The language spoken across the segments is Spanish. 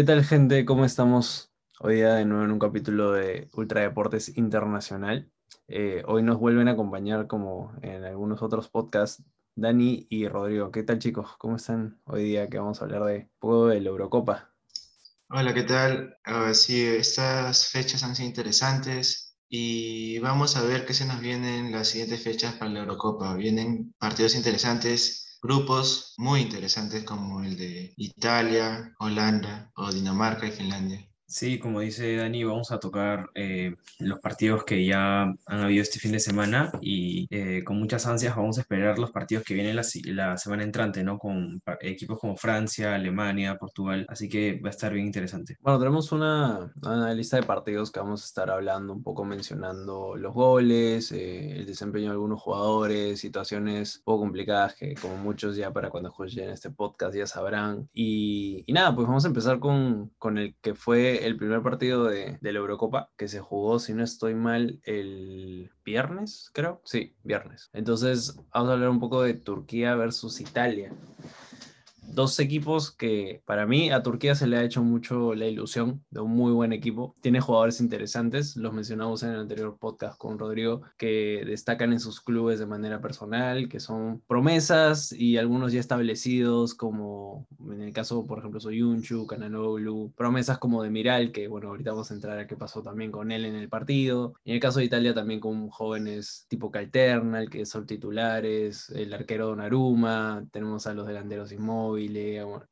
¿Qué tal gente? ¿Cómo estamos? Hoy día de nuevo en un capítulo de Ultra Deportes Internacional. Eh, hoy nos vuelven a acompañar como en algunos otros podcasts Dani y Rodrigo. ¿Qué tal chicos? ¿Cómo están hoy día que vamos a hablar de un poco de la Eurocopa? Hola, ¿qué tal? Uh, sí, estas fechas han sido interesantes y vamos a ver qué se nos vienen las siguientes fechas para la Eurocopa. Vienen partidos interesantes grupos muy interesantes como el de Italia, Holanda o Dinamarca y Finlandia. Sí, como dice Dani, vamos a tocar eh, los partidos que ya han habido este fin de semana y eh, con muchas ansias vamos a esperar los partidos que vienen la, semana entrante, ¿no? Con equipos como Francia, Alemania, Portugal, así que va a estar bien interesante. Bueno, tenemos una, una lista de partidos que vamos a estar hablando, un poco mencionando los goles, eh, el desempeño de algunos jugadores, situaciones un poco complicadas que como muchos ya para cuando escuchen este podcast ya sabrán. Y, y nada, pues vamos a empezar con, con el que fue el primer partido de, de, la Eurocopa que se jugó, si no estoy mal, el viernes, creo. Sí, viernes. Entonces, vamos a hablar un poco de Turquía versus Italia dos equipos que para mí a Turquía se le ha hecho mucho la ilusión de un muy buen equipo. Tiene jugadores interesantes, los mencionamos en el anterior podcast con Rodrigo, que destacan en sus clubes de manera personal, que son promesas y algunos ya establecidos, como en el caso, por ejemplo, Soyunchu, Kananoglu, promesas como de Miral, que bueno, ahorita vamos a entrar a qué pasó también con él en el partido. En el caso de Italia también con jóvenes tipo Calterna, el que son titulares, el arquero Donnarumma, tenemos a los delanteros inmóviles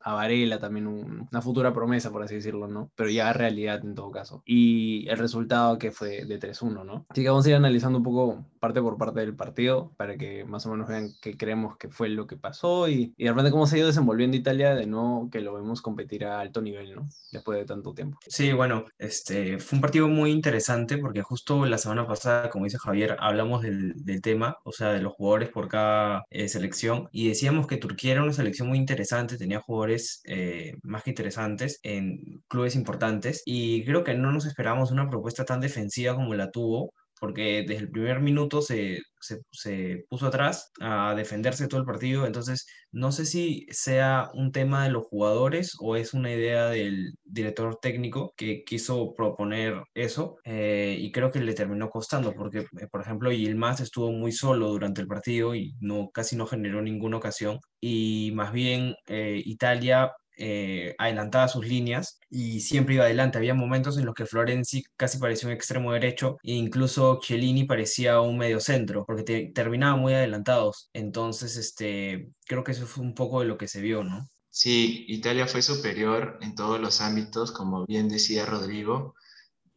a Varela también una futura promesa, por así decirlo, ¿no? Pero ya realidad en todo caso. Y el resultado que fue de 3-1, ¿no? Así que vamos a ir analizando un poco parte por parte del partido para que más o menos vean qué creemos que fue lo que pasó y, y de repente cómo se ha ido desenvolviendo Italia de no que lo vemos competir a alto nivel, ¿no? Después de tanto tiempo. Sí, bueno, este fue un partido muy interesante porque justo la semana pasada, como dice Javier, hablamos del, del tema, o sea, de los jugadores por cada eh, selección y decíamos que Turquía era una selección muy interesante tenía jugadores eh, más que interesantes en clubes importantes y creo que no nos esperábamos una propuesta tan defensiva como la tuvo porque desde el primer minuto se, se, se, puso atrás a defenderse todo el partido, entonces no sé si sea un tema de los jugadores o es una idea del director técnico que quiso proponer eso eh, y creo que le terminó costando, porque eh, por ejemplo Yilmaz estuvo muy solo durante el partido y no, casi no generó ninguna ocasión. Y más bien eh, Italia eh, adelantaba sus líneas y siempre iba adelante. Había momentos en los que Florenzi casi parecía un extremo derecho e incluso Chiellini parecía un medio centro porque te, terminaban muy adelantados. Entonces, este, creo que eso fue un poco de lo que se vio, ¿no? Sí, Italia fue superior en todos los ámbitos, como bien decía Rodrigo.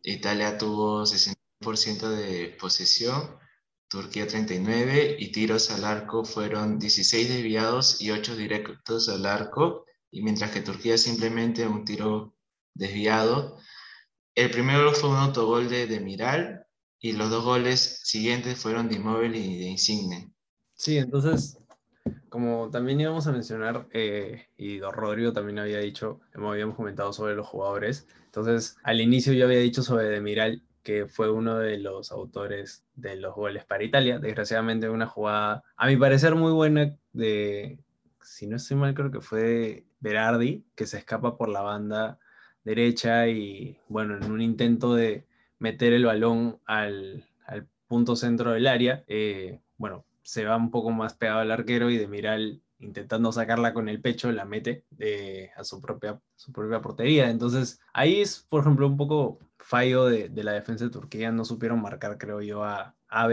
Italia tuvo 60% de posesión, Turquía 39 y tiros al arco fueron 16 desviados y 8 directos al arco y mientras que Turquía simplemente un tiro desviado. El primero fue un autogol de, de Miral y los dos goles siguientes fueron de Immobile y de Insigne. Sí, entonces, como también íbamos a mencionar, eh, y Rodrigo también había dicho, habíamos comentado sobre los jugadores, entonces al inicio yo había dicho sobre Demiral que fue uno de los autores de los goles para Italia, desgraciadamente una jugada, a mi parecer muy buena de, si no estoy mal, creo que fue Berardi, que se escapa por la banda derecha y, bueno, en un intento de meter el balón al, punto centro del área, eh, bueno, se va un poco más pegado al arquero y de Miral intentando sacarla con el pecho, la mete eh, a su propia, su propia portería. Entonces, ahí es, por ejemplo, un poco fallo de, la defensa de Turquía. No supieron marcar, creo yo, a, a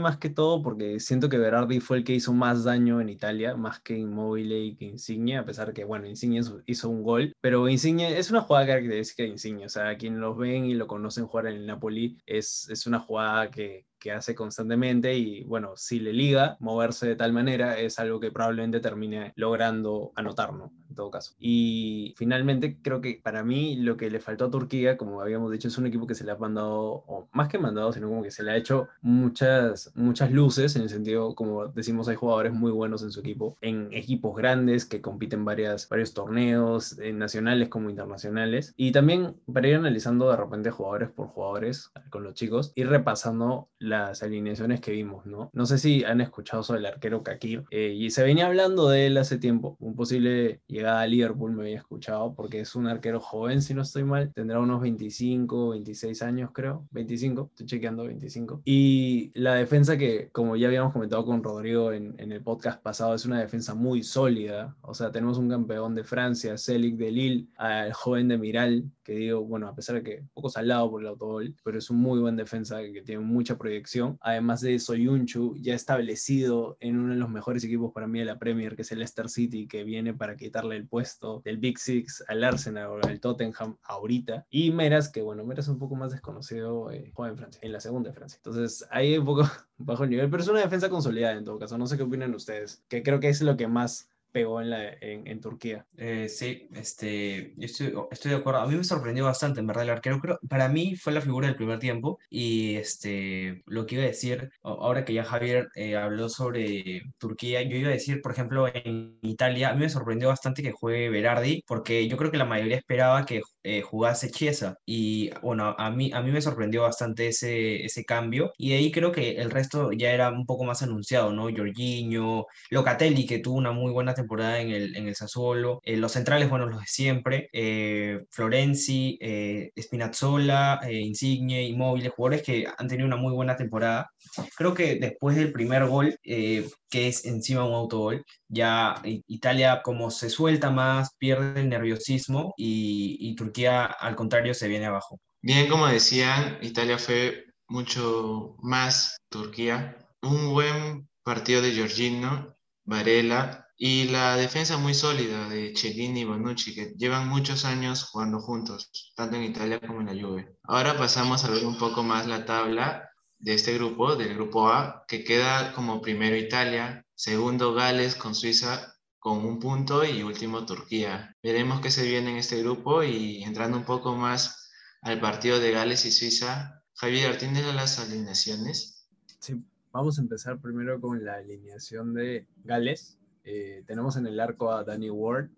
más que todo, porque siento que Berardi fue el que hizo más daño en Italia, más que Immobile y que Insigne, a pesar que, bueno, Insigne hizo un gol, pero Insigne es una jugada característica de Insigne, o sea, quien los ven y lo conocen jugar en el Napoli, es, es una jugada que, que hace constantemente y bueno, si le liga moverse de tal manera es algo que probablemente termine logrando anotar, ¿no? Todo caso. Y finalmente creo que para mí lo que le faltó a Turquía, como habíamos dicho, es un equipo que se le ha mandado, o más que mandado, sino como que se le ha hecho muchas, muchas luces, en el sentido, como decimos, hay jugadores muy buenos en su equipo, en equipos grandes que compiten varias, varios torneos, nacionales como internacionales. Y también para ir analizando de repente jugadores por jugadores con los chicos, ir repasando las alineaciones que vimos, ¿no? No sé si han escuchado sobre el arquero Kakir, eh, y se venía hablando de él hace tiempo, un posible llegada llegada a Liverpool, me había escuchado, porque es un arquero joven, si no estoy mal, tendrá unos 25, 26 años creo, 25, estoy chequeando 25. Y la defensa que, como ya habíamos comentado con Rodrigo en, en el podcast pasado, es una defensa muy sólida, o sea, tenemos un campeón de Francia, Celic de Lille, al joven de Miral, que digo, bueno, a pesar de que un poco salado por el autogol, pero es un muy buen defensa que tiene mucha proyección. Además de Soyunchu, ya establecido en uno de los mejores equipos para mí de la Premier, que es el Leicester City, que viene para quitarle el puesto del Big Six al Arsenal o al Tottenham ahorita. Y Meras, que bueno, Meras es un poco más desconocido, eh, juega en Francia, en la segunda de Francia. Entonces ahí un poco bajo el nivel, pero es una defensa consolidada en todo caso. No sé qué opinan ustedes, que creo que es lo que más pegó en, la, en, en Turquía. Eh, sí, este, yo estoy, estoy, de acuerdo. A mí me sorprendió bastante, en verdad, el arquero. Creo, para mí fue la figura del primer tiempo. Y este, lo que iba a decir, ahora que ya Javier eh, habló sobre Turquía, yo iba a decir, por ejemplo, en Italia, a mí me sorprendió bastante que juegue Berardi, porque yo creo que la mayoría esperaba que eh, jugase Chiesa. Y bueno, a mí, a mí me sorprendió bastante ese, ese cambio. Y ahí creo que el resto ya era un poco más anunciado, ¿no? Jorginho, Locatelli, que tuvo una muy buena temporada temporada en el, en el Sassuolo. Eh, los centrales, bueno, los de siempre. Eh, Florenzi, eh, Spinazzola, Insigne, Immobile, jugadores que han tenido una muy buena temporada. Creo que después del primer gol, que es encima un autogol, ya Italia como se suelta más, pierde el nerviosismo y, y Turquía al contrario se viene abajo. Bien, como decían, Italia fue mucho más Turquía. Un buen partido de Giorgino, Varela, y la defensa muy sólida de Cellini y Bonucci, que llevan muchos años jugando juntos, tanto en Italia como en la Juve. Ahora pasamos a ver un poco más la tabla de este grupo, del grupo A, que queda como primero Italia, segundo Gales con Suiza con un punto y último Turquía. Veremos qué se viene en este grupo y entrando un poco más al partido de Gales y Suiza. Javier, ¿tienes las alineaciones? Sí, vamos a empezar primero con la alineación de Gales eh, tenemos en el arco a Danny Ward,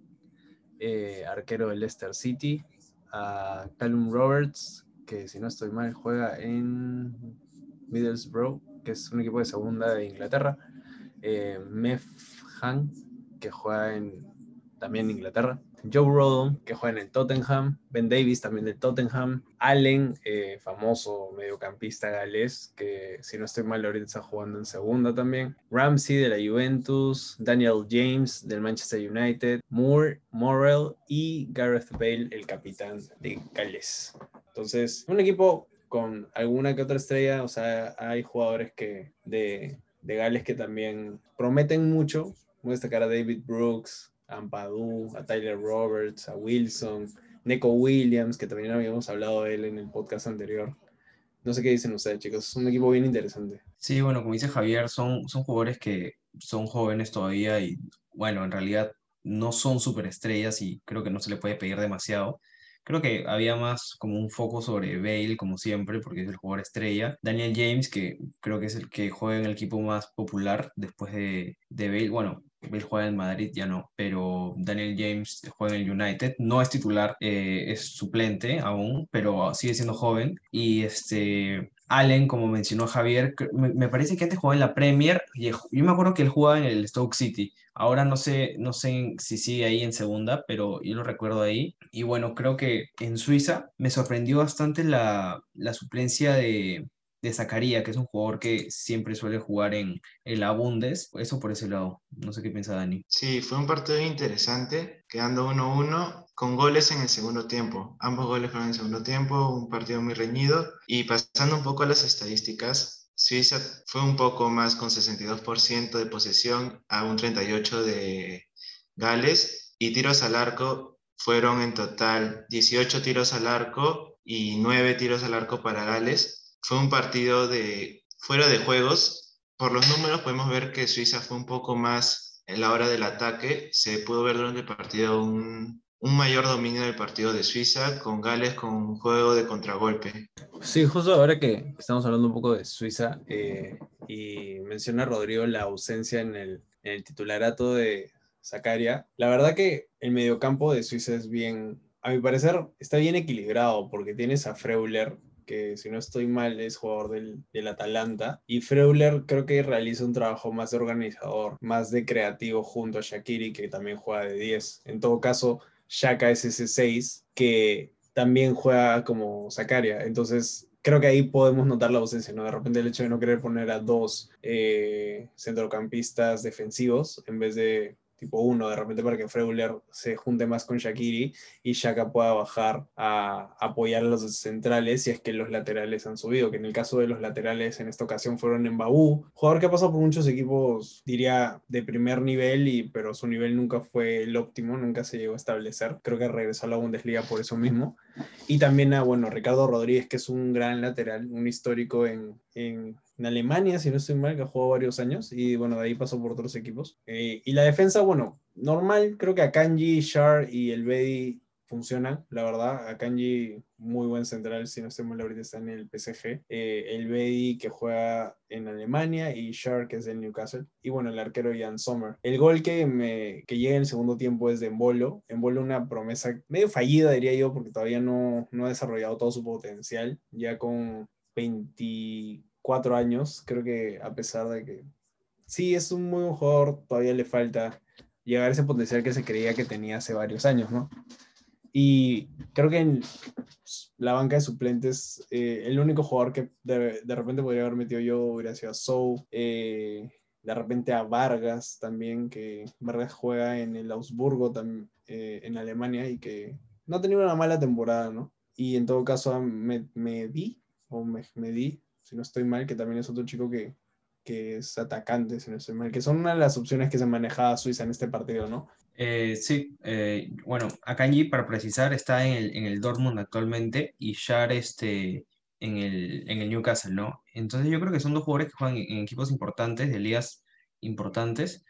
eh, arquero del Leicester City, a Callum Roberts, que si no estoy mal juega en Middlesbrough, que es un equipo de segunda de Inglaterra, eh, Mef Han, que juega en, también en Inglaterra, Joe Rodon, que juega en el Tottenham, Ben Davis también del Tottenham, Allen, eh, famoso mediocampista galés, que si no estoy mal ahorita está jugando en segunda también, Ramsey de la Juventus, Daniel James del Manchester United, Moore, Morrell y Gareth Bale, el capitán de Gales. Entonces, un equipo con alguna que otra estrella, o sea, hay jugadores que de, de Gales que también prometen mucho. Voy a destacar a David Brooks, Ampadu, a Tyler Roberts, a Wilson, Neko Williams, que también habíamos hablado de él en el podcast anterior. No sé qué dicen ustedes, chicos. Es un equipo bien interesante. Sí, bueno, como dice Javier, son, son jugadores que son jóvenes todavía y, bueno, en realidad no son superestrellas y creo que no se le puede pedir demasiado. Creo que había más como un foco sobre Bale, como siempre, porque es el jugador estrella. Daniel James, que creo que es el que juega en el equipo más popular después de, de Bale. Bueno, Bale juega en Madrid, ya no, pero Daniel James juega en el United, no es titular, eh, es suplente aún, pero sigue siendo joven. Y este, Allen, como mencionó Javier, me, parece que antes jugaba en la Premier, y yo me acuerdo que él jugaba en el Stoke City, ahora no sé, no sé si sigue ahí en segunda, pero yo lo recuerdo ahí. Y bueno, creo que en Suiza me sorprendió bastante la, la suplencia de, de Zacarías, que es un jugador que siempre suele jugar en, el la Bundes. Eso por ese lado. No sé qué piensa Dani. Sí, fue un partido interesante, quedando 1-1 con goles en el segundo tiempo. Ambos goles fueron en el segundo tiempo, un partido muy reñido. Y pasando un poco a las estadísticas, Suiza fue un poco más con 62% de posesión a un 38% de Gales. Y tiros al arco fueron en total 18 tiros al arco y 9 tiros al arco para Gales fue un partido de fuera de juegos. Por los números podemos ver que Suiza fue un poco más en la hora del ataque. Se pudo ver durante el partido un, mayor dominio del partido de Suiza, con Gales con un juego de contragolpe. Sí, justo ahora que estamos hablando un poco de Suiza eh, y menciona Rodrigo la ausencia en el, en el titularato de Zacaria, la verdad que el mediocampo de Suiza es bien, a mi parecer, está bien equilibrado porque tienes a Freuler, que si no estoy mal es jugador del, del Atalanta. Y Freuler creo que realiza un trabajo más de organizador, más de creativo junto a Shakiri, que también juega de 10. En todo caso, Shaka es ese 6 que también juega como Zakaria. Entonces, creo que ahí podemos notar la ausencia, ¿no? De repente el hecho de no querer poner a dos eh, centrocampistas defensivos en vez de tipo uno, de repente para que Freuler se junte más con Shakiri y Shaka pueda bajar a apoyar a los centrales si es que los laterales han subido, que en el caso de los laterales en esta ocasión fueron en Baú, jugador que ha pasado por muchos equipos, diría, de primer nivel, y, pero su nivel nunca fue el óptimo, nunca se llegó a establecer, creo que regresó a la Bundesliga por eso mismo, y también a, bueno, Ricardo Rodríguez, que es un gran lateral, un histórico en en Alemania, si no estoy mal, que jugó varios años y bueno, de ahí pasó por otros equipos. Eh, y la defensa, bueno, normal, creo que Akanji, Shar y el Bedi funcionan, la verdad. Akanji, muy buen central, si no estoy mal, ahorita está en el PSG. Eh, el Bedi que juega en Alemania y Shar que es del Newcastle. Y bueno, el arquero Jan Sommer. El gol que, me, que llega en el segundo tiempo es de Embolo. Embolo una promesa medio fallida, diría yo, porque todavía no, no ha desarrollado todo su potencial. Ya con 20 cuatro años. Creo que a pesar de que sí es un muy buen jugador, todavía le falta llegar a ese potencial que se creía que tenía hace varios años, ¿no? Y creo que en la banca de suplentes, eh, el único jugador que de, de, repente podría haber metido yo hubiera sido a Sou, eh, de repente a Vargas también, que Vargas juega en el Augsburgo también, eh, en Alemania y que no ha tenido una mala temporada, ¿no? Y en todo caso me, me di, o me, me di, si no estoy mal, que también es otro chico que, que es atacante, si no estoy mal, que son una de las opciones que se manejaba Suiza en este partido, ¿no? Eh, sí, eh, bueno, Akanji, para precisar, está en el, en el Dortmund actualmente y Shar este, en, el, en el Newcastle, ¿no? Entonces yo creo que son dos jugadores que juegan en, en equipos importantes, de ligas importantes,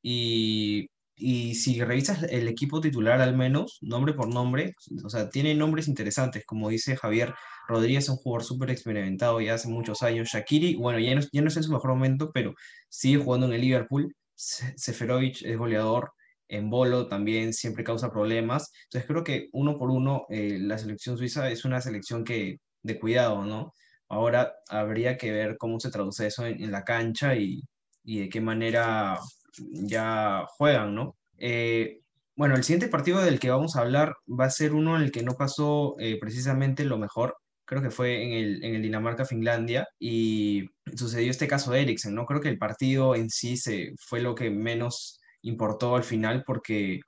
y y si revisas el equipo titular al menos, nombre por nombre, o sea, tiene nombres interesantes, como dice Javier Rodríguez, es un jugador súper experimentado ya hace muchos años. Shakiri, bueno, ya no, ya no está en su mejor momento, pero sigue jugando en el Liverpool. Seferovic es goleador, en Bolo también siempre causa problemas. Entonces creo que uno por uno eh, la selección suiza es una selección que de cuidado, ¿no? Ahora habría que ver cómo se traduce eso en, en la cancha y, y de qué manera ya juegan, ¿no? Eh, bueno, el siguiente partido del que vamos a hablar va a ser uno en el que no pasó eh, precisamente lo mejor. Creo que fue en el, Dinamarca-Finlandia y sucedió este caso de Eriksen, ¿no? Creo que el partido en sí se, fue lo que menos importó al final porque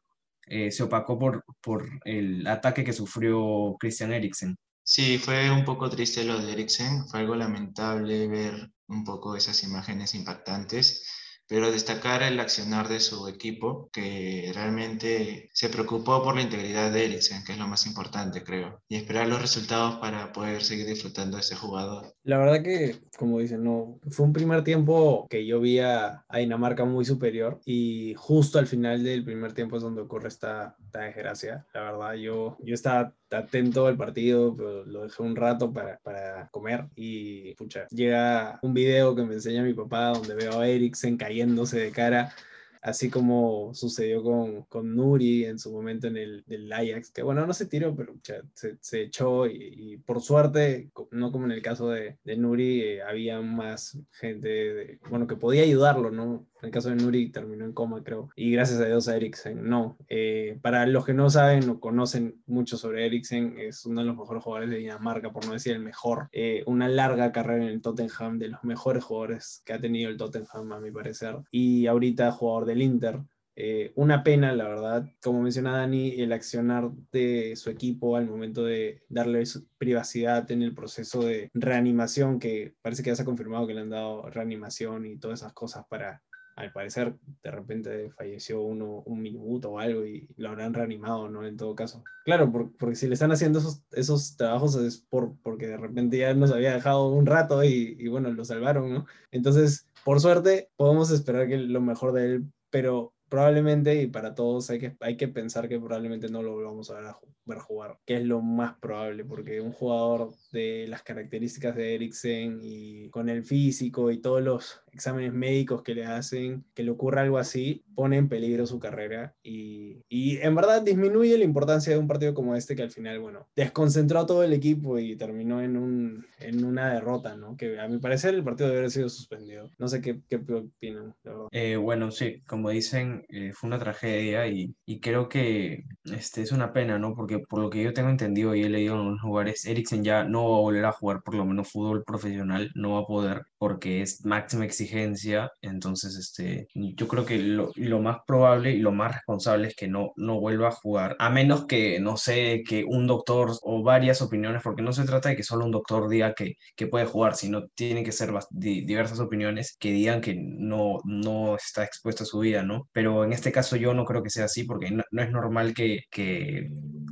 eh, se opacó por, por el ataque que sufrió Christian Eriksen. Sí, fue un poco triste lo de Eriksen, fue algo lamentable ver un poco esas imágenes impactantes pero destacar el accionar de su equipo, que realmente se preocupó por la integridad de Eriksen, que es lo más importante, creo, y esperar los resultados para poder seguir disfrutando de ese jugador. La verdad que, como dicen, no, fue un primer tiempo que yo vi a, Dinamarca muy superior y justo al final del primer tiempo es donde ocurre esta, esta desgracia. La verdad, yo, yo estaba atento al partido, pero lo dejé un rato para, para comer y pucha, llega un video que me enseña mi papá donde veo a Eriksen cayéndose de cara así como sucedió con, con Nuri en su momento en el del Ajax, que bueno, no se tiró, pero se, se, echó y, por suerte, no como en el caso de, de Nuri, eh, había más gente, de, bueno, que podía ayudarlo, ¿no? En el caso de Nuri terminó en coma, creo, y gracias a Dios a Eriksen, no. Eh, para los que no saben o conocen mucho sobre Eriksen, es uno de los mejores jugadores de Dinamarca, por no decir el mejor. Eh, una larga carrera en el Tottenham, de los mejores jugadores que ha tenido el Tottenham, a mi parecer, y ahorita jugador de el Inter. Eh, una pena, la verdad, como menciona Dani, el accionar de su equipo al momento de darle privacidad en el proceso de reanimación, que parece que ya se ha confirmado que le han dado reanimación y todas esas cosas para, al parecer, de repente falleció uno un minuto o algo y lo habrán reanimado, ¿no? En todo caso. Claro, porque si le están haciendo esos, esos trabajos es por, porque de repente ya nos había dejado un rato y, y bueno, lo salvaron, ¿no? Entonces, por suerte, podemos esperar que lo mejor de él pero probablemente, y para todos hay que, hay que pensar que probablemente no lo vamos a ver, a ver jugar, que es lo más probable, porque un jugador de las características de Eriksen y con el físico y todos los exámenes médicos que le hacen, que le ocurra algo así, pone en peligro su carrera y, y en verdad disminuye la importancia de un partido como este que al final, bueno, desconcentró a todo el equipo y terminó en, un, en una derrota, ¿no? Que a mi parecer el partido debe haber sido suspendido. No sé qué, qué opinan, eh, bueno, sí, como dicen, eh, fue una tragedia y, y, creo que este, es una pena, ¿no? Porque por lo que yo tengo entendido y he leído en los lugares, Eriksen ya no va a volver a jugar por lo menos fútbol profesional, no va a poder porque es máxima exigencia, entonces este, yo creo que lo, lo más probable y lo más responsable es que no, no vuelva a jugar, a menos que, no sé, que un doctor o varias opiniones, porque no se trata de que solo un doctor diga que, que puede jugar, sino tienen que ser diversas opiniones que digan que no, no está expuesto a su vida, ¿no? Pero en este caso yo no creo que sea así, porque no, es normal que, que,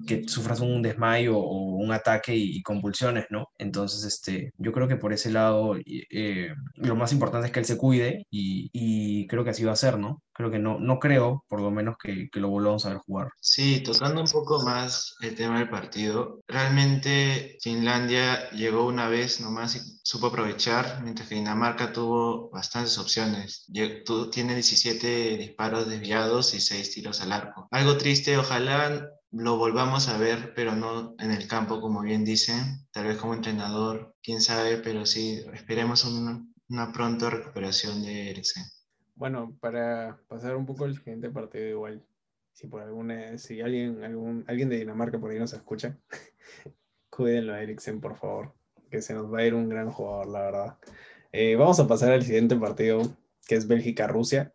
que, sufras un desmayo o un ataque y, convulsiones, ¿no? Entonces, este, yo creo que por ese lado eh, lo más importante es que él se cuide y, y creo que así va a ser, ¿no? creo que no, no creo, por lo menos, que, que, lo volvamos a ver jugar. Sí, tocando un poco más el tema del partido, realmente Finlandia llegó una vez nomás y supo aprovechar, mientras que Dinamarca tuvo bastantes opciones. Tiene 17 disparos desviados y 6 tiros al arco. Algo triste, ojalá lo volvamos a ver, pero no en el campo, como bien dicen, tal vez como entrenador, quién sabe, pero sí, esperemos una, una pronta recuperación de Eriksen. Bueno, para pasar un poco el siguiente partido igual, si por alguna, si alguien, algún, alguien de Dinamarca por ahí nos escucha, cuídenlo a Eriksen, por favor, que se nos va a ir un gran jugador, la verdad. Eh, vamos a pasar al siguiente partido, que es Bélgica-Rusia.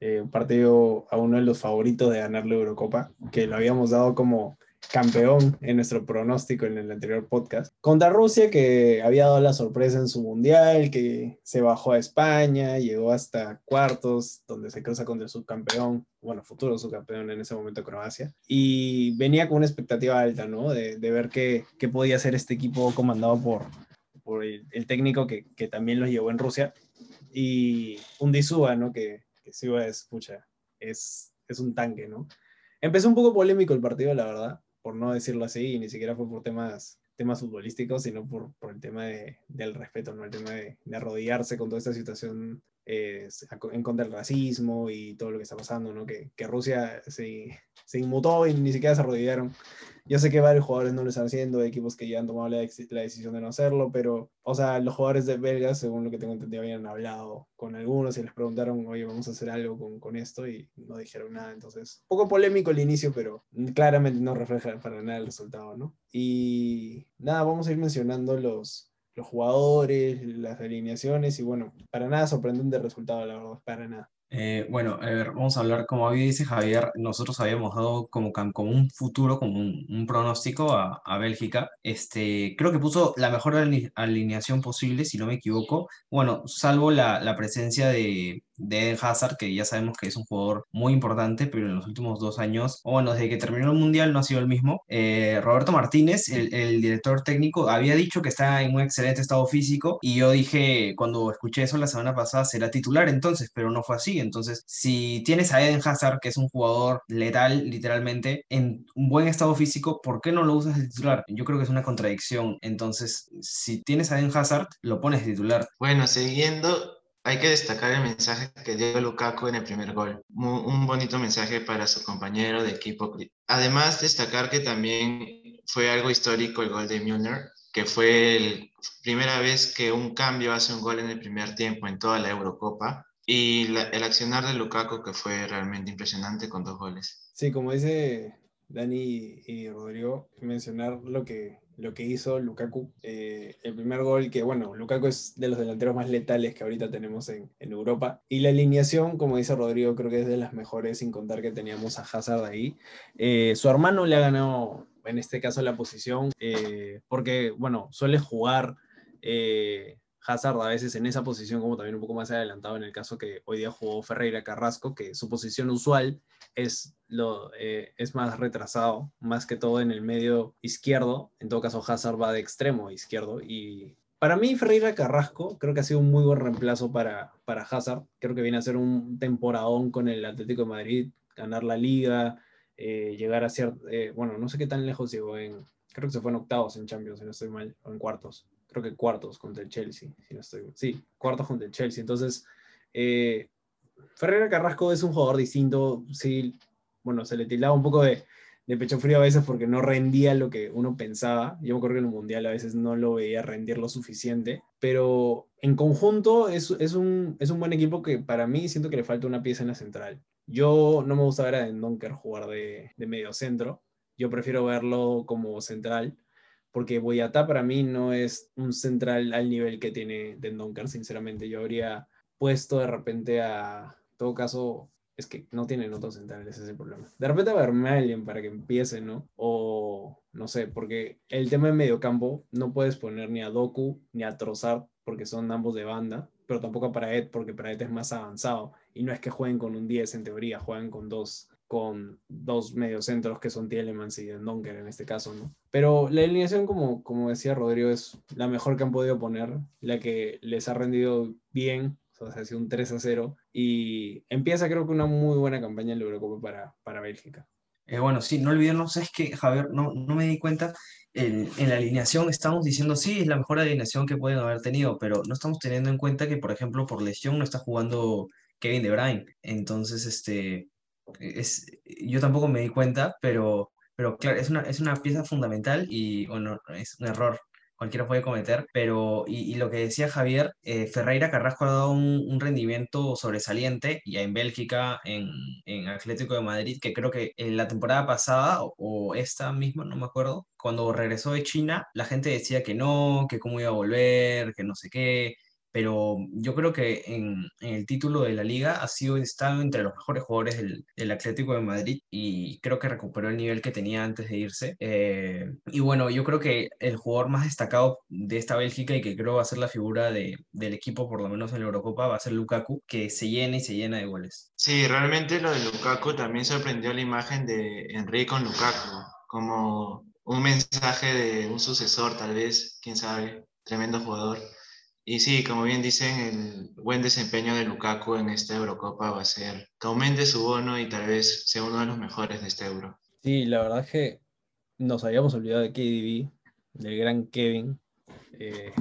Eh, un partido a uno de los favoritos de ganar la Eurocopa, que lo habíamos dado como campeón en nuestro pronóstico en el anterior podcast. Contra Rusia, que había dado la sorpresa en su mundial, que se bajó a España, llegó hasta cuartos, donde se cruza contra el subcampeón, bueno, futuro subcampeón en ese momento Croacia, y venía con una expectativa alta, ¿no? De, ver qué, qué, podía hacer este equipo comandado por, por el, técnico que, que, también los llevó en Rusia, y un Disúa, ¿no? Que, que sí es, pucha, es, es un tanque, ¿no? Empezó un poco polémico el partido, la verdad, por no decirlo así, y ni siquiera fue por temas, temas futbolísticos, sino por, por el tema de, del respeto, ¿no? el tema de, de arrodillarse con toda esta situación eh, en contra del racismo y todo lo que está pasando, ¿no? que, que Rusia se, se inmutó y ni siquiera se arrodillaron yo sé que varios jugadores no lo están haciendo, equipos que ya han tomado la, decisión de no hacerlo, pero, o sea, los jugadores de belgas, según lo que tengo entendido, habían hablado con algunos y les preguntaron, oye, vamos a hacer algo con, con esto y no dijeron nada. Entonces, un poco polémico el inicio, pero claramente no refleja para nada el resultado, ¿no? Y nada, vamos a ir mencionando los, los jugadores, las alineaciones y bueno, para nada sorprendente el resultado, la verdad, para nada. Eh, bueno, a ver, vamos a hablar, como dice Javier, nosotros habíamos dado como, un futuro, como un, pronóstico a, a, Bélgica. Este, creo que puso la mejor alineación posible, si no me equivoco. Bueno, salvo la presencia de, de Eden Hazard, que ya sabemos que es un jugador muy importante, pero en los últimos dos años, o bueno, desde que terminó el Mundial no ha sido el mismo. Eh, Roberto Martínez, el, el, director técnico, había dicho que está en un excelente estado físico y yo dije, cuando escuché eso la semana pasada, será titular entonces, pero no fue así. Entonces, si tienes a Eden Hazard, que es un jugador letal, literalmente, en un buen estado físico, ¿por qué no lo usas de titular? Yo creo que es una contradicción. Entonces, si tienes a Eden Hazard, lo pones de titular. Bueno, siguiendo hay que destacar el mensaje que dio Lukaku en el primer gol. Un bonito mensaje para su compañero de equipo. Además, destacar que también fue algo histórico el gol de Müller, que fue la primera vez que un cambio hace un gol en el primer tiempo en toda la Eurocopa. Y el accionar de Lukaku, que fue realmente impresionante con dos goles. Sí, como dice Dani y Rodrigo, mencionar lo que lo que hizo Lukaku. Eh, el primer gol que, bueno, Lukaku es de los delanteros más letales que ahorita tenemos en, Europa. Y la alineación, como dice Rodrigo, creo que es de las mejores, sin contar que teníamos a Hazard ahí. Eh, su hermano le ha ganado, en este caso, la posición, eh, porque, bueno, suele jugar Hazard a veces en esa posición, como también un poco más adelantado en el caso que hoy día jugó Ferreira Carrasco, que su posición usual es, lo, eh, es más retrasado, más que todo en el medio izquierdo. En todo caso, Hazard va de extremo izquierdo. Y para mí, Ferreira Carrasco creo que ha sido un muy buen reemplazo para, para Hazard. Creo que viene a ser un temporadón con el Atlético de Madrid, ganar la liga, eh, llegar a ser, eh, bueno, no sé qué tan lejos llegó en, creo que se fue en octavos en Champions, si no estoy mal, o en cuartos creo que cuartos contra el Chelsea, si no estoy, sí, cuartos contra el Chelsea. Entonces, Eh, Ferreira Carrasco es un jugador distinto, sí, bueno, se le tildaba un poco de, pecho frío a veces porque no rendía lo que uno pensaba. Yo me acuerdo que en el Mundial a veces no lo veía rendir lo suficiente, pero en conjunto es, un, es un buen equipo que para mí siento que le falta una pieza en la central. Yo no me gusta ver a Donker jugar de, de medio centro, yo prefiero verlo como central porque Boyatá para mí no es un central al nivel que tiene Dendonker, sinceramente. Yo habría puesto de repente a, en todo caso, es que no tienen otros centrales, ese es el problema. De repente a Vermelion para que empiece, ¿no? O no sé, porque el tema de mediocampo no puedes poner ni a Doku ni a Trossard porque son ambos de banda, pero tampoco a Paraet porque Paraet es más avanzado y no es que jueguen con un 10 en teoría, juegan con dos con dos mediocentros que son Tielemans y Donker en este caso, ¿no? Pero la alineación, como, como decía Rodrigo, es la mejor que han podido poner, la que les ha rendido bien, o sea, ha sido un 3 a 0, y empieza creo que una muy buena campaña en la Eurocopa para, para Bélgica. Eh, bueno, sí, no olvidemos, es que, Javier, no, no me di cuenta, en, en, la alineación estamos diciendo, sí, es la mejor alineación que pueden haber tenido, pero no estamos teniendo en cuenta que, por ejemplo, por lesión no está jugando Kevin De Bruyne. Entonces, este, es, yo tampoco me di cuenta, pero, pero claro, es una, es una pieza fundamental y bueno, es un error cualquiera puede cometer, pero y, lo que decía Javier, eh, Ferreira Carrasco ha dado un, rendimiento sobresaliente ya en Bélgica, en, en, Atlético de Madrid, que creo que en la temporada pasada o, esta misma, no me acuerdo, cuando regresó de China, la gente decía que no, que cómo iba a volver, que no sé qué, pero yo creo que en, el título de la liga ha sido estado entre los mejores jugadores del, Atlético de Madrid y creo que recuperó el nivel que tenía antes de irse. Eh, y bueno, yo creo que el jugador más destacado de esta Bélgica y que creo va a ser la figura de, del equipo, por lo menos en la Eurocopa, va a ser Lukaku, que se llena y se llena de goles. Sí, realmente lo de Lukaku también sorprendió la imagen de Enrique con Lukaku, como un mensaje de un sucesor tal vez, quién sabe, tremendo jugador. Y sí, como bien dicen, el buen desempeño de Lukaku en esta Eurocopa va a ser que aumente su bono y tal vez sea uno de los mejores de este Euro. Sí, la verdad es que nos habíamos olvidado de KDB, del gran Kevin. Eh,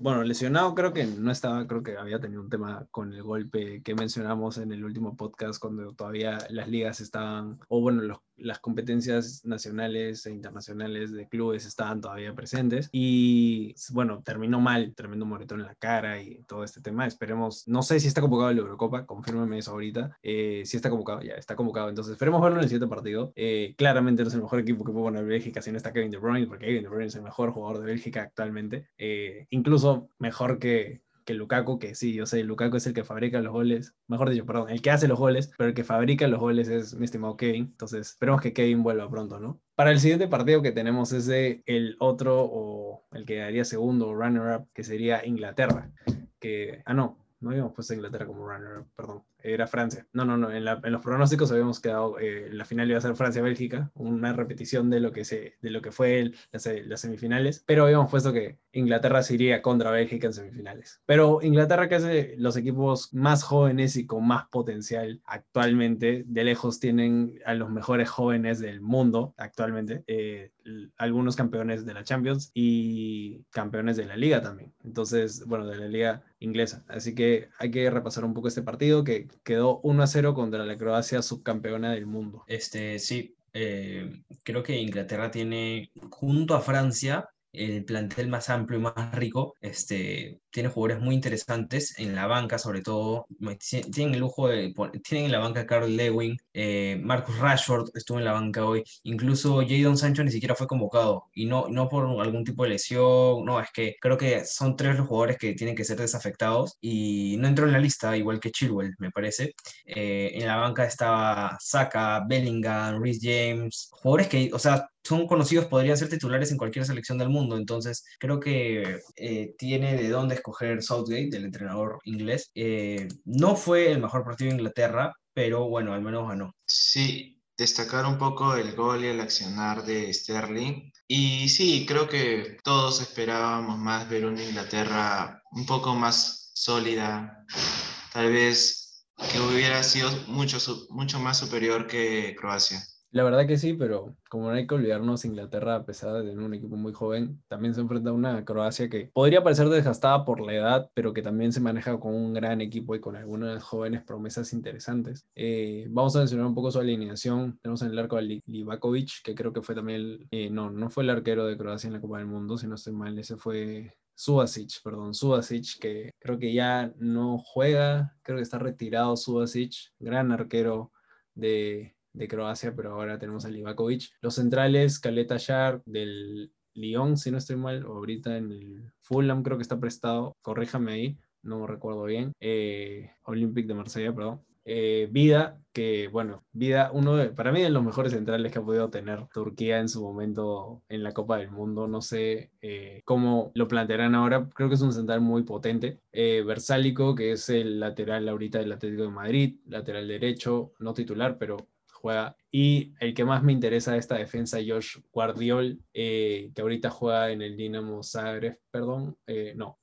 bueno, lesionado creo que no estaba, creo que había tenido un tema con el golpe que mencionamos en el último podcast cuando todavía las ligas estaban, o bueno, los las competencias nacionales e internacionales de clubes estaban todavía presentes y bueno, terminó mal, tremendo moretón en la cara y todo este tema. Esperemos, no sé si está convocado la Eurocopa, confírmeme eso ahorita. Eh, si está convocado, ya está convocado, entonces esperemos verlo en el siguiente partido. Eh, claramente no es el mejor equipo que puede poner Bélgica si no está Kevin De Bruyne, porque Kevin De Bruyne es el mejor jugador de Bélgica actualmente, eh, incluso mejor que que Lukaku, que sí, yo sé, Lukaku es el que fabrica los goles, mejor dicho, perdón, el que hace los goles, pero el que fabrica los goles es mi estimado Kevin. Entonces, esperemos que Kevin vuelva pronto, ¿no? Para el siguiente partido que tenemos es de el otro o el que daría segundo runner-up, que sería Inglaterra. Que, ah, no, no habíamos puesto a Inglaterra como runner-up, perdón era Francia. No, no, no, en, los pronósticos habíamos quedado, eh, la final iba a ser Francia-Bélgica, una repetición de lo que, se, de lo que fue el, las, semifinales, pero habíamos puesto que Inglaterra se iría contra Bélgica en semifinales. Pero Inglaterra, que es los equipos más jóvenes y con más potencial actualmente, de lejos tienen a los mejores jóvenes del mundo actualmente, eh, algunos campeones de la Champions y campeones de la liga también. Entonces, bueno, de la liga inglesa. Así que hay que repasar un poco este partido que quedó 1 a 0 contra la Croacia subcampeona del mundo. Este, sí, eh, creo que Inglaterra tiene, junto a Francia, el plantel más amplio y más rico. Este, tiene jugadores muy interesantes en la banca, sobre todo. Tienen el lujo de. Tienen en la banca a Carl Lewin, eh, Marcus Rashford estuvo en la banca hoy. Incluso Jadon Sancho ni siquiera fue convocado. Y no, no por algún tipo de lesión. No, es que creo que son tres los jugadores que tienen que ser desafectados. Y no entró en la lista, igual que Chilwell, me parece. Eh, en la banca estaba Saka, Bellingham, Rhys James. Jugadores que, o sea, son conocidos, podrían ser titulares en cualquier selección del mundo. Entonces, creo que eh, tiene de dónde escoger Southgate, del entrenador inglés. Eh, no fue el mejor partido de Inglaterra, pero bueno, al menos ganó. Sí, destacar un poco el gol y el accionar de Sterling. Y sí, creo que todos esperábamos más ver una Inglaterra un poco más sólida, tal vez que hubiera sido mucho, mucho más superior que Croacia. La verdad que sí, pero como no hay que olvidarnos, Inglaterra, a pesar de tener un equipo muy joven, también se enfrenta a una Croacia que podría parecer desgastada por la edad, pero que también se maneja con un gran equipo y con algunas jóvenes promesas interesantes. Eh, vamos a mencionar un poco su alineación. Tenemos en el arco a Livakovic, que creo que fue también el, eh, no, no fue el arquero de Croacia en la Copa del Mundo, si no estoy mal, ese fue Subasic, perdón, Subasic, que creo que ya no juega, creo que está retirado Subasic, gran arquero de, de Croacia, pero ahora tenemos a Livakovic. Los centrales, Caleta Shar del Lyon, si no estoy mal, o ahorita en el Fulham creo que está prestado, corríjame ahí, no recuerdo bien, eh, Olympic de Marsella, perdón. Eh, Vida, que bueno, Vida, uno de, para mí de los mejores centrales que ha podido tener Turquía en su momento en la Copa del Mundo. No sé eh, cómo lo plantearán ahora, creo que es un central muy potente. Eh, Versálico, que es el lateral ahorita del Atlético de Madrid, lateral derecho, no titular, pero juega. Y el que más me interesa de esta defensa, Josh Guardiol, eh, que ahorita juega en el Dinamo Zagreb, perdón, eh, no,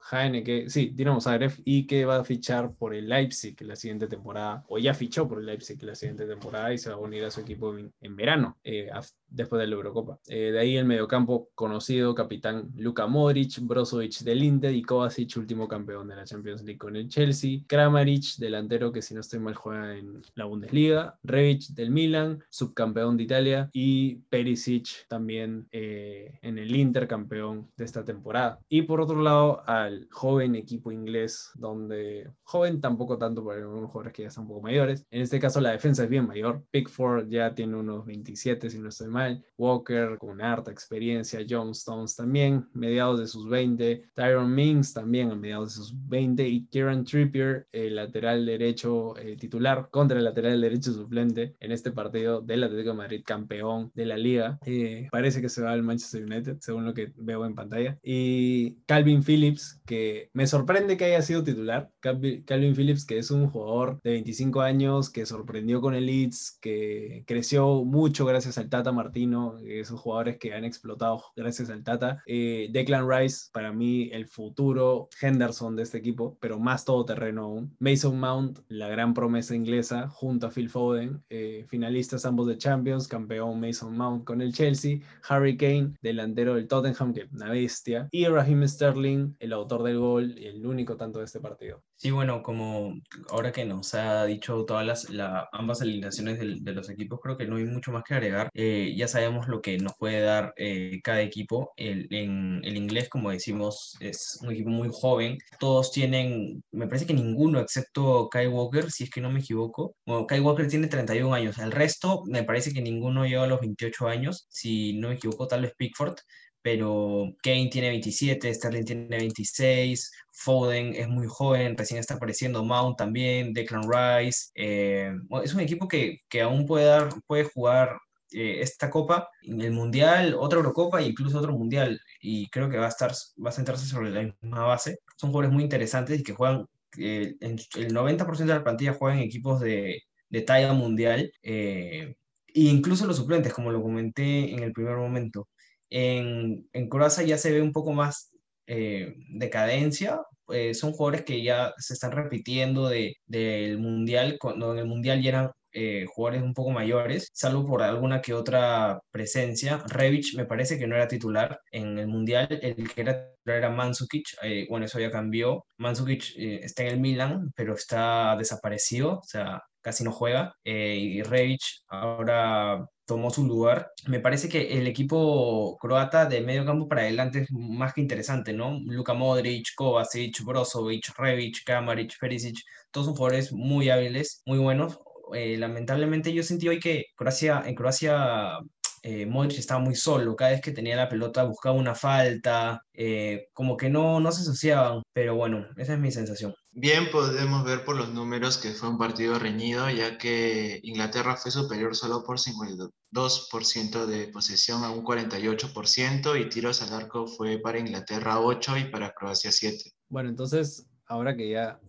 que sí, Dinamo Zagreb, y que va a fichar por el Leipzig la siguiente temporada, o ya fichó por el Leipzig la siguiente temporada y se va a unir a su equipo en, verano, eh, después de la Eurocopa. Eh, de ahí el mediocampo conocido, capitán Luka Modric, Brozovic del Inter y Kovacic, último campeón de la Champions League con el Chelsea, Kramaric, delantero que si no estoy mal juega en la Bundesliga, Revic del Milan, subcampeón de Italia, y Perisic también eh, en el Inter, campeón de esta temporada. Y por otro lado, al joven equipo inglés, donde joven tampoco tanto para algunos jugadores que ya están un poco mayores. En este caso la defensa es bien mayor. Pickford ya tiene unos 27, si no estoy mal. Walker con harta experiencia. John Stones también, mediados de sus 20. Tyron Mings también a mediados de sus 20. Y Kieran Trippier, el lateral derecho eh, titular contra el lateral derecho suplente en este partido del Atlético de Madrid, campeón de la liga. Eh, parece que se va al Manchester United, según lo que veo en pantalla. Y Calvin Phillips, que me sorprende que haya sido titular. Calvin Phillips, que es un jugador de 25 años, que sorprendió con el Leeds, que creció mucho gracias al Tata Martino, esos jugadores que han explotado gracias al Tata. Eh, Declan Rice, para mí, el futuro Henderson de este equipo, pero más todoterreno aún. Mason Mount, la gran promesa inglesa, junto a Phil Foden, eh, finalistas ambos de Champions, campeón Mason Mount con el Chelsea. Harry Kane, delantero del Tottenham, que una bestia. Y Raheem Sterling, el autor del gol y el único tanto de este partido. Sí, bueno, como ahora que nos ha dicho todas las ambas alineaciones de, los equipos, creo que no hay mucho más que agregar. Eh, ya sabemos lo que nos puede dar eh, cada equipo. El, en el inglés, como decimos, es un equipo muy joven. Todos tienen, me parece que ninguno, excepto Kai Walker, si es que no me equivoco. Bueno, Kai Walker tiene 31 años. El resto, me parece que ninguno llega a los 28 años. Si no me equivoco, tal vez Pickford pero Kane tiene 27, Sterling tiene 26, Foden es muy joven, recién está apareciendo, Mount también, Declan Rice. Eh, es un equipo que, que aún puede, dar, puede jugar eh, esta copa, el mundial, otra Eurocopa e incluso otro mundial. Y creo que va a, estar, va a centrarse sobre la misma base. Son jugadores muy interesantes y que juegan, eh, el 90% de la plantilla juega en equipos de, de talla mundial. e incluso los suplentes, como lo comenté en el primer momento. En, en Croacia ya se ve un poco más eh, decadencia. Eh, son jugadores que ya se están repitiendo de, del Mundial, cuando en el Mundial ya eran eh, jugadores un poco mayores, salvo por alguna que otra presencia. Revic me parece que no era titular en el Mundial, el que era titular era Mandzukic, bueno, eso ya cambió. Mandzukic está en el Milan, pero está desaparecido, o sea, casi no juega. y Revic ahora tomó su lugar. Me parece que el equipo croata de medio campo para adelante es más que interesante, ¿no? Luka Modric, Kovacic, Brozovic, Revic, Kamaric, Perisic, todos son jugadores muy hábiles, muy buenos. Eh, lamentablemente yo sentí hoy que Croacia, en Croacia eh, Modric estaba muy solo, cada vez que tenía la pelota buscaba una falta, eh, como que no, no se asociaban, pero bueno, esa es mi sensación. Bien, podemos ver por los números que fue un partido reñido, ya que Inglaterra fue superior solo por 52% de posesión a un 48% y tiros al arco fue para Inglaterra 8 y para Croacia 7. Bueno, entonces, ahora que ya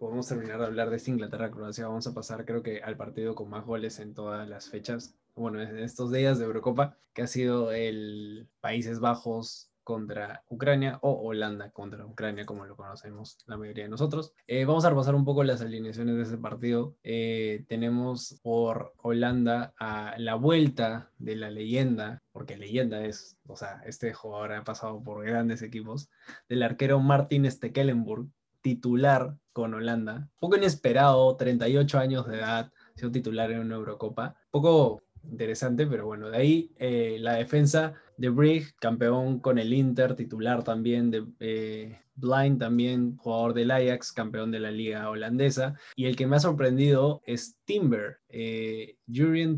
podemos terminar de hablar de esta Inglaterra-Croacia, vamos a pasar creo que al partido con más goles en todas las fechas, bueno, en estos días de Eurocopa, que ha sido el Países Bajos contra Ucrania o Holanda contra Ucrania, como lo conocemos la mayoría de nosotros. Eh, vamos a repasar un poco las alineaciones de ese partido. Eh, tenemos por Holanda a la vuelta de la leyenda, porque leyenda es, o sea, este jugador ha pasado por grandes equipos, del arquero Martin Stekelenburg, titular con Holanda. Poco inesperado, 38 años de edad, sido titular en una Eurocopa. Poco interesante, pero bueno, de ahí eh, la defensa de Brig, campeón con el Inter, titular también de eh, Blind, también jugador del Ajax, campeón de la liga holandesa. Y el que me ha sorprendido es Timber, eh,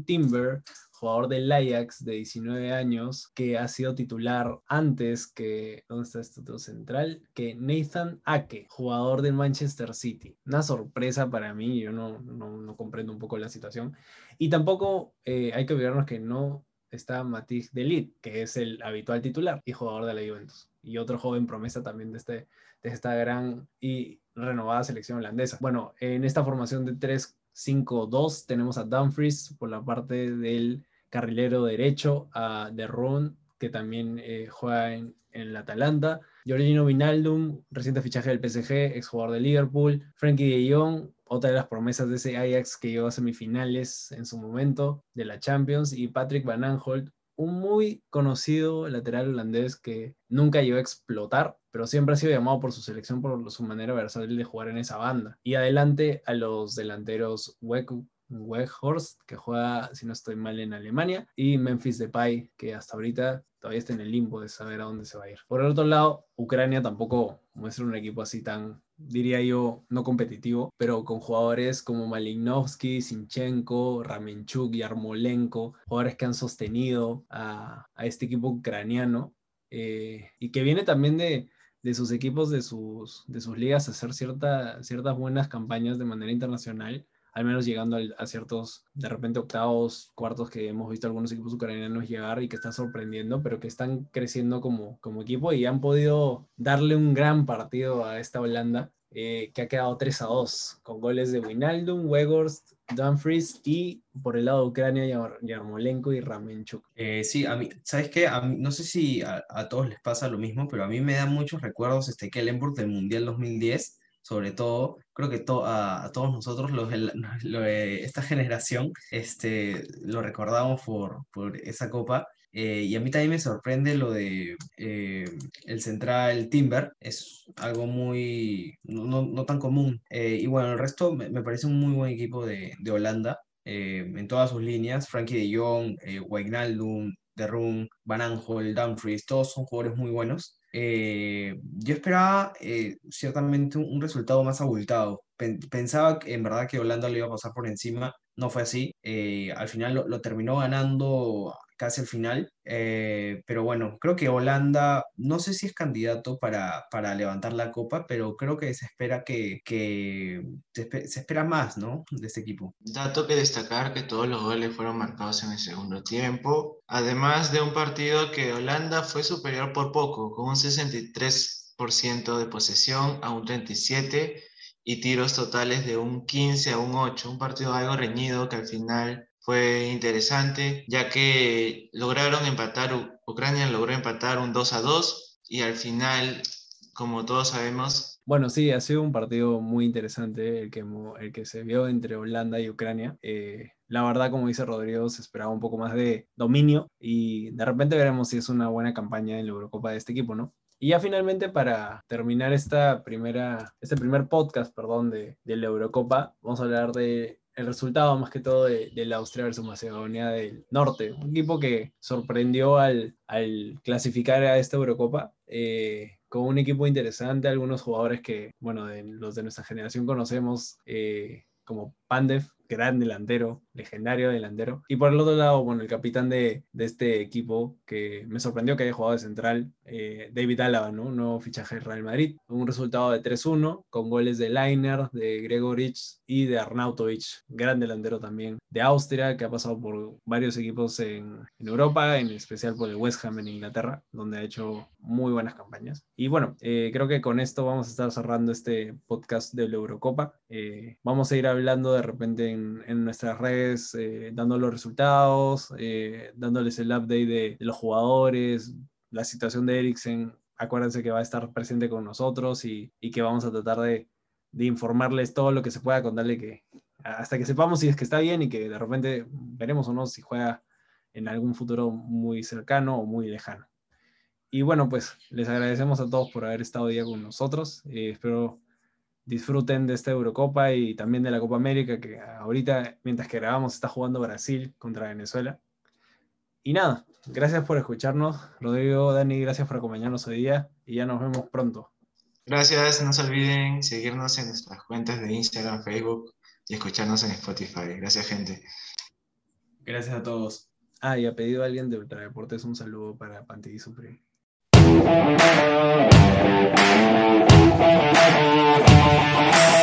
Timber, jugador del Ajax de 19 años, que ha sido titular antes que, ¿dónde está este otro central? Que Nathan Ake, jugador del Manchester City. Una sorpresa para mí, yo no, no, comprendo un poco la situación. Y tampoco eh, hay que olvidarnos que no está Matisse Delit, que es el habitual titular y jugador de la Juventus. Y otro joven promesa también de, este, de esta gran y renovada selección holandesa. Bueno, en esta formación de 3-5-2 tenemos a Dumfries por la parte del carrilero derecho a De Roon, que también eh, juega en, el Atalanta. Giorgino Vinaldum, reciente fichaje del PSG, exjugador de Liverpool. Frankie de Jong, otra de las promesas de ese Ajax que llegó a semifinales en su momento de la Champions. Y Patrick Van Aanholt, un muy conocido lateral holandés que nunca llegó a explotar, pero siempre ha sido llamado por su selección por su manera versátil de jugar en esa banda. Y adelante a los delanteros Weku Weghorst, que juega, si no estoy mal, en Alemania, y Memphis Depay, que hasta ahorita todavía está en el limbo de saber a dónde se va a ir. Por el otro lado, Ucrania tampoco muestra un equipo así tan, diría yo, no competitivo, pero con jugadores como Malinovsky, Sinchenko, Ramenchuk y Armolenko, jugadores que han sostenido a, este equipo ucraniano eh, y que viene también de, sus equipos, de sus, de sus ligas, a hacer cierta, ciertas buenas campañas de manera internacional al menos llegando a ciertos, de repente, octavos, cuartos que hemos visto algunos equipos ucranianos llegar y que están sorprendiendo, pero que están creciendo como, como equipo y han podido darle un gran partido a esta Holanda, eh, que ha quedado 3 a 2, con goles de Winaldum, Weghorst, Dumfries y por el lado de Ucrania, Yarmolenko y Ramenchuk. Eh, sí, a mí, ¿sabes qué? A mí, no sé si a, todos les pasa lo mismo, pero a mí me da muchos recuerdos este Kellenburg del Mundial 2010 sobre todo, creo que a, todos nosotros, los, esta generación, este, lo recordamos por, por esa copa. Eh, y a mí también me sorprende lo de eh, el central Timber, es algo muy, no, no tan común. Eh, y bueno, el resto me, parece un muy buen equipo de, de Holanda. en todas sus líneas, Frankie de Jong, Wijnaldum, De Roon, Van Dumfries, todos son jugadores muy buenos. Eh, yo esperaba eh, ciertamente un, resultado más abultado. pensaba en verdad que Holanda lo iba a pasar por encima, no fue así. Eh, al final lo, terminó ganando casi al final. Eh, pero bueno, creo que Holanda, no sé si es candidato para, para levantar la copa, pero creo que se espera que, que se, espera más, ¿no? De este equipo. Dato que destacar que todos los goles fueron marcados en el segundo tiempo, además de un partido que Holanda fue superior por poco, con un 63% de posesión a un 37% y tiros totales de un 15 a un 8, un partido algo reñido que al final fue interesante, ya que lograron empatar, Ucrania logró empatar un 2 a 2 y al final, como todos sabemos... Bueno, sí, ha sido un partido muy interesante el que, el que se vio entre Holanda y Ucrania. Eh, la verdad, como dice Rodrigo, se esperaba un poco más de dominio y de repente veremos si es una buena campaña en la Eurocopa de este equipo, ¿no? Y ya finalmente para terminar esta primera, este primer podcast, perdón, de, de la Eurocopa, vamos a hablar de el resultado más que todo de, la Austria versus Macedonia del Norte. Un equipo que sorprendió al, clasificar a esta Eurocopa. Eh, con un equipo interesante, algunos jugadores que, bueno, de, los de nuestra generación conocemos, eh, como Pandev, gran delantero, legendario delantero. Y por el otro lado, bueno, el capitán de, este equipo que me sorprendió que haya jugado de central, eh, David Álava, ¿no? Un nuevo fichaje del Real Madrid. Un resultado de 3-1 con goles de Leiner, de Gregorich y de Arnautovic, gran delantero también de Austria, que ha pasado por varios equipos en, Europa, en especial por el West Ham en Inglaterra, donde ha hecho muy buenas campañas. Y bueno, eh, creo que con esto vamos a estar cerrando este podcast de la Eurocopa. Eh, vamos a ir hablando de repente en, nuestras redes, eh, dando los resultados, eh, dándoles el update de, los jugadores, la situación de Eriksen, acuérdense que va a estar presente con nosotros y, que vamos a tratar de, de, informarles todo lo que se pueda contarle que hasta que sepamos si es que está bien y que de repente veremos o no si juega en algún futuro muy cercano o muy lejano. Y bueno, pues les agradecemos a todos por haber estado día con nosotros. Eh, espero disfruten de esta Eurocopa y también de la Copa América, que ahorita, mientras que grabamos, está jugando Brasil contra Venezuela. Y nada, gracias por escucharnos. Rodrigo, Dani, gracias por acompañarnos hoy día y ya nos vemos pronto. Gracias, no se olviden seguirnos en nuestras cuentas de Instagram, Facebook y escucharnos en Spotify. Gracias, gente. Gracias a todos. Ah, y ha pedido a alguien de Ultradeportes un saludo para Panty Supreme. oh you.